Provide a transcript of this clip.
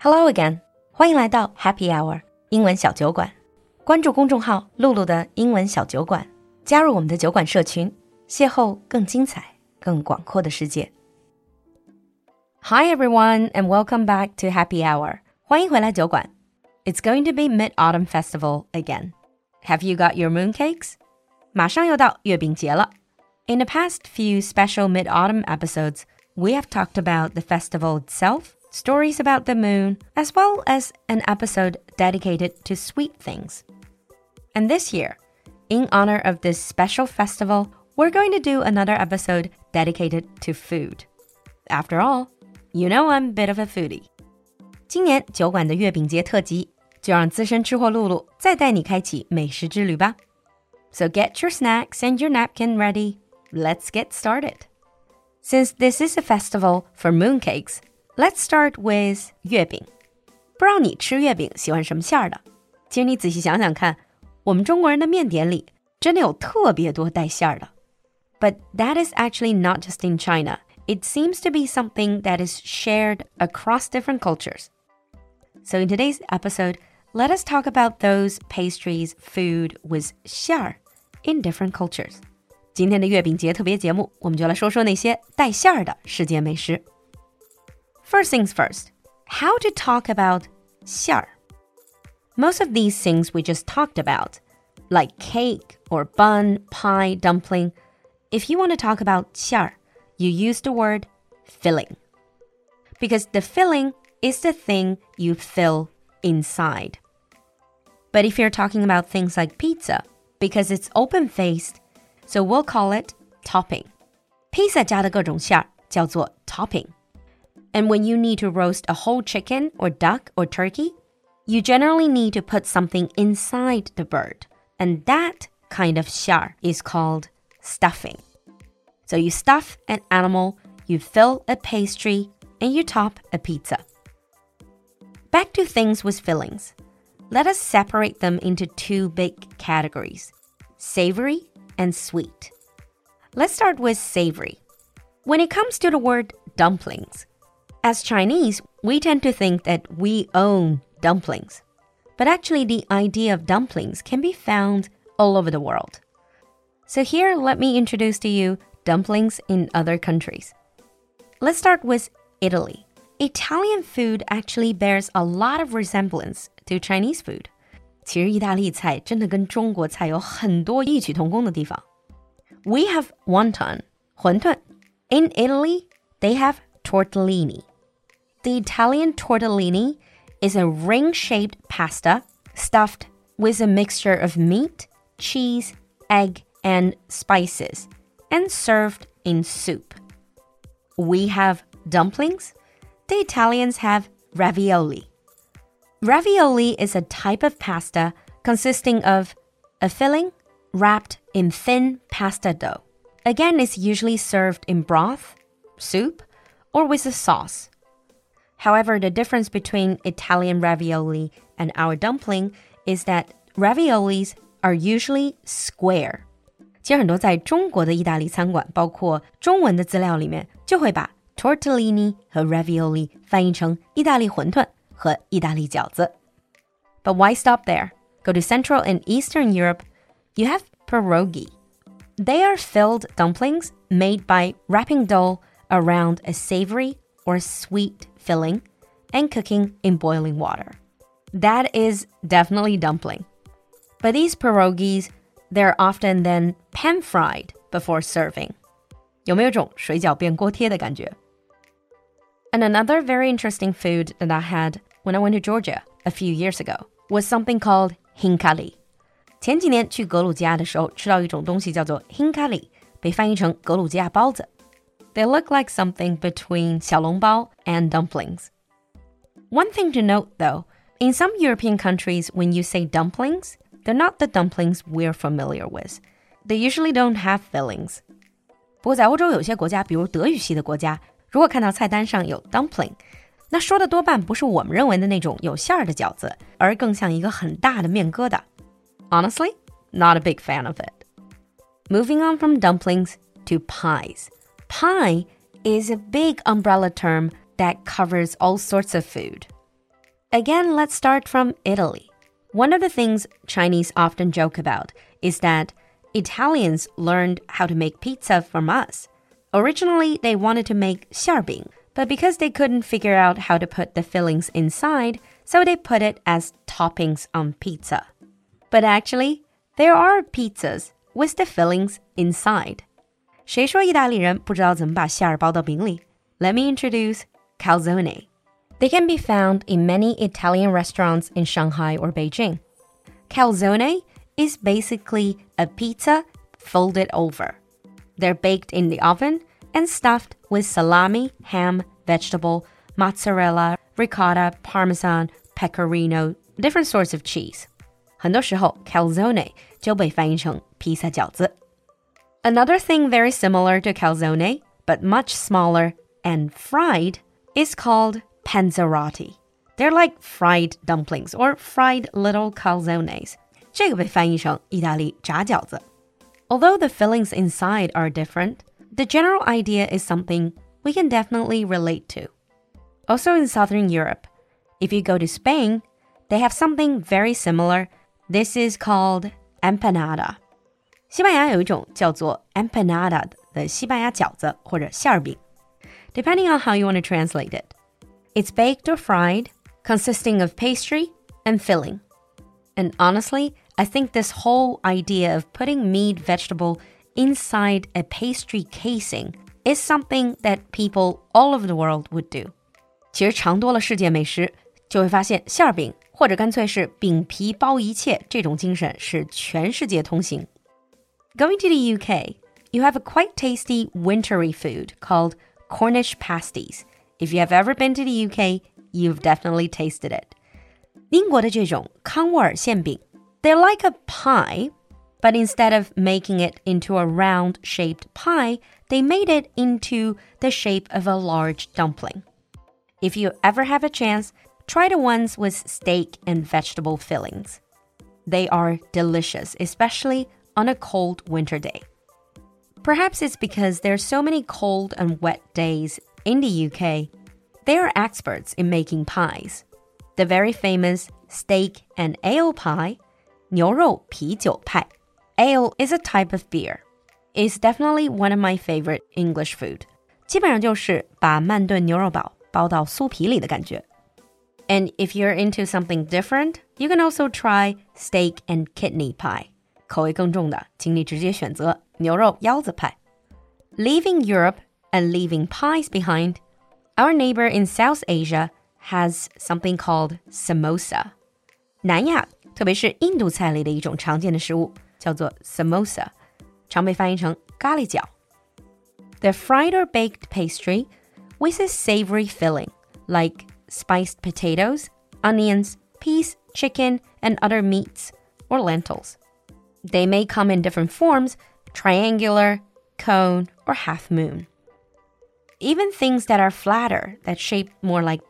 Hello again，欢迎来到 Happy Hour 英文小酒馆。关注公众号“露露的英文小酒馆”，加入我们的酒馆社群，邂逅更精彩、更广阔的世界。Hi everyone, and welcome back to Happy Hour. 欢迎回来酒馆。It's going to be Mid Autumn Festival again. Have you got your mooncakes? 马上又到月饼节了。In the past few special Mid Autumn episodes, we have talked about the festival itself stories about the moon, as well as an episode dedicated to sweet things. And this year, in honor of this special festival, we're going to do another episode dedicated to food. After all, you know I'm a bit of a foodie. 今年酒馆的月饼节特辑，就让资深吃货露露再带你开启美食之旅吧。So get your snacks and your napkin ready. Let's get started. Since this is a festival for mooncakes, Let's start with 月饼。不知道你吃月饼喜欢什么馅儿的？其实你仔细想想看，我们中国人的面点里真的有特别多带馅儿的。But that is actually not just in China. It seems to be something that is shared across different cultures. So in today's episode, let us talk about those pastries, food with 馅儿 in different cultures. 今天的月饼节特别节目，我们就来说说那些带馅儿的世界美食。 First things first, how to talk about 馅儿. Most of these things we just talked about, like cake or bun, pie, dumpling, if you want to talk about 馅儿, you use the word filling. Because the filling is the thing you fill inside. But if you're talking about things like pizza, because it's open faced, so we'll call it topping. 披萨加的各种馅儿叫做 topping。 And when you need to roast a whole chicken or duck or turkey, you generally need to put something inside the bird. And that kind of xiar is called stuffing. So you stuff an animal, you fill a pastry, and you top a pizza. Back to things with fillings. Let us separate them into two big categories savory and sweet. Let's start with savory. When it comes to the word dumplings, as Chinese, we tend to think that we own dumplings. But actually, the idea of dumplings can be found all over the world. So, here, let me introduce to you dumplings in other countries. Let's start with Italy. Italian food actually bears a lot of resemblance to Chinese food. 其实意大利菜真的跟中国菜有很多异曲同工的地方。We have wonton, 馄饨. In Italy, they have tortellini. The Italian tortellini is a ring shaped pasta stuffed with a mixture of meat, cheese, egg, and spices, and served in soup. We have dumplings. The Italians have ravioli. Ravioli is a type of pasta consisting of a filling wrapped in thin pasta dough. Again, it's usually served in broth, soup, or with a sauce. However, the difference between Italian ravioli and our dumpling is that raviolis are usually square. 其实很多在中国的意大利餐馆，包括中文的资料里面，就会把 tortellini 和 ravioli 翻译成意大利馄饨和意大利饺子。But why stop there? Go to Central and Eastern Europe. You have pierogi. They are filled dumplings made by wrapping dough around a savory or sweet filling, and cooking in boiling water. That is definitely dumpling. But these pierogies, they're often then pan fried before serving. 有没有种水饺变锅贴的感觉? And another very interesting food that I had when I went to Georgia a few years ago was something called hinkali. 前几年去格鲁吉亚的时候，吃到一种东西叫做 hinkali，被翻译成格鲁吉亚包子。 they look like something between xiaolongbao and dumplings. One thing to note though, in some European countries, when you say dumplings, they're not the dumplings we're familiar with. They usually don't have fillings. 不过在欧洲有些国家，比如德语系的国家，如果看到菜单上有 dumpling，那说的多半不是我们认为的那种有馅儿的饺子，而更像一个很大的面疙瘩。Honestly, not a big fan of it. Moving on from dumplings to pies. Pie is a big umbrella term that covers all sorts of food. Again, let's start from Italy. One of the things Chinese often joke about is that Italians learned how to make pizza from us. Originally, they wanted to make xiaobing, but because they couldn't figure out how to put the fillings inside, so they put it as toppings on pizza. But actually, there are pizzas with the fillings inside. 谁说意大利人不知道怎么把馅儿包到饼里？Let me introduce calzone. They can be found in many Italian restaurants in Shanghai or Beijing. Calzone is basically a pizza folded over. They're baked in the oven and stuffed with salami, ham, vegetable, mozzarella, ricotta, parmesan, pecorino, different sorts of cheese. 很多时候，calzone 就被翻译成披萨饺子。 Another thing very similar to calzone, but much smaller and fried, is called panzerotti. They're like fried dumplings or fried little calzones. 这个被翻译成意大利炸饺子。Although the fillings inside are different, the general idea is something we can definitely relate to. Also in southern Europe, if you go to Spain, they have something very similar. This is called empanada. 西班牙有一种叫做 empanada 的西班牙饺子或者馅儿饼，depending on how you want to translate it. It's baked or fried, consisting of pastry and filling. And honestly, I think this whole idea of putting meat vegetable inside a pastry casing is something that people all over the world would do. 其实尝多了世界美食，就会发现馅儿饼或者干脆是饼皮包一切这种精神是全世界通行。 Going to the UK, you have a quite tasty wintry food called Cornish pasties. If you have ever been to the UK, you've definitely tasted it. 英国的这种康沃尔馅饼 they're like a pie, but instead of making it into a round shaped pie, they made it into the shape of a large dumpling. If you ever have a chance, try the ones with steak and vegetable fillings. They are delicious, especially on a cold winter day. Perhaps it's because there are so many cold and wet days in the UK. They are experts in making pies. The very famous steak and ale pie 牛肉啤酒派. Ale is a type of beer. It's definitely one of my favorite English food. 基本上就是把慢炖牛肉堡包到酥皮里的感觉。And if you're into something different, you can also try steak and kidney pie. 口味更重的，请你直接选择牛肉腰子派。Leaving Europe and leaving pies behind, our neighbor in South Asia has something called samosa. 南亚特别是印度菜里的一种常见的食物，叫做 samosa，常被翻译成咖喱饺。They're fried or baked pastry with a savory filling, like spiced potatoes, onions, peas, chicken, and other meats, or lentils. They may come in different forms triangular, cone, or half moon. Even things that are flatter, that shape more like